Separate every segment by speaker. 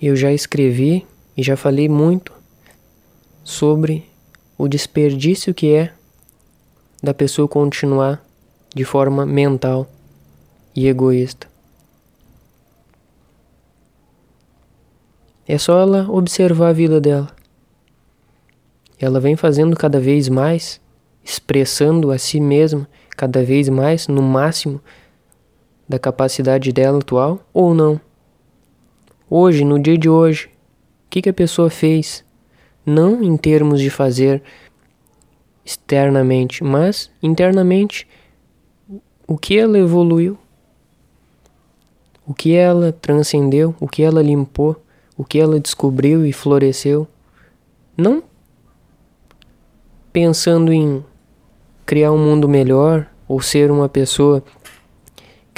Speaker 1: eu já escrevi e já falei muito sobre o desperdício que é da pessoa continuar de forma mental e egoísta. É só ela observar a vida dela. Ela vem fazendo cada vez mais, expressando a si mesma cada vez mais no máximo da capacidade dela atual ou não. Hoje, no dia de hoje, o que, que a pessoa fez? Não em termos de fazer externamente, mas internamente. O que ela evoluiu? O que ela transcendeu? O que ela limpou? O que ela descobriu e floresceu? Não pensando em criar um mundo melhor ou ser uma pessoa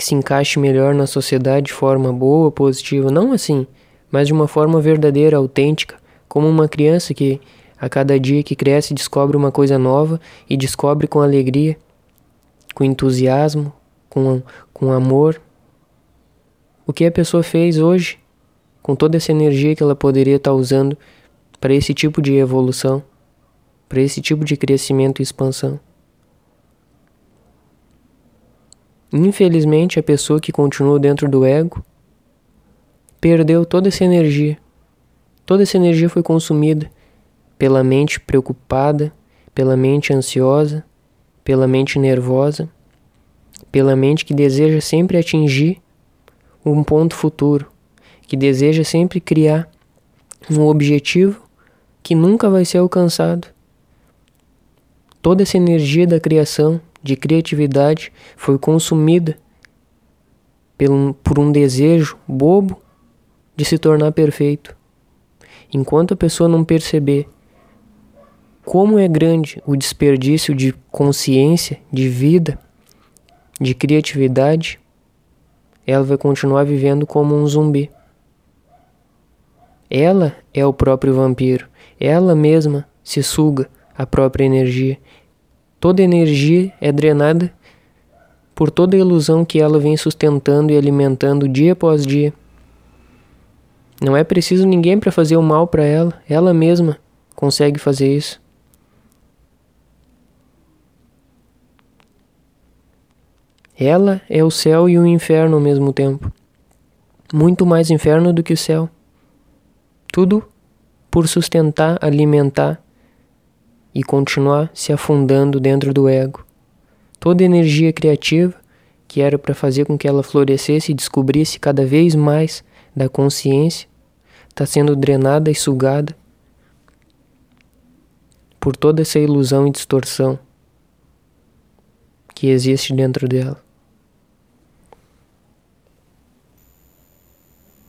Speaker 1: que se encaixe melhor na sociedade de forma boa, positiva, não assim, mas de uma forma verdadeira, autêntica, como uma criança que a cada dia que cresce descobre uma coisa nova e descobre com alegria, com entusiasmo, com, com amor. O que a pessoa fez hoje, com toda essa energia que ela poderia estar usando para esse tipo de evolução, para esse tipo de crescimento e expansão. Infelizmente, a pessoa que continuou dentro do ego perdeu toda essa energia. Toda essa energia foi consumida pela mente preocupada, pela mente ansiosa, pela mente nervosa, pela mente que deseja sempre atingir um ponto futuro, que deseja sempre criar um objetivo que nunca vai ser alcançado. Toda essa energia da criação de criatividade foi consumida por um desejo bobo de se tornar perfeito. Enquanto a pessoa não perceber como é grande o desperdício de consciência, de vida, de criatividade, ela vai continuar vivendo como um zumbi. Ela é o próprio vampiro, ela mesma se suga a própria energia Toda energia é drenada por toda a ilusão que ela vem sustentando e alimentando dia após dia. Não é preciso ninguém para fazer o mal para ela, ela mesma consegue fazer isso. Ela é o céu e o inferno ao mesmo tempo. Muito mais inferno do que o céu. Tudo por sustentar, alimentar e continuar se afundando dentro do ego. Toda energia criativa que era para fazer com que ela florescesse e descobrisse cada vez mais da consciência está sendo drenada e sugada por toda essa ilusão e distorção que existe dentro dela.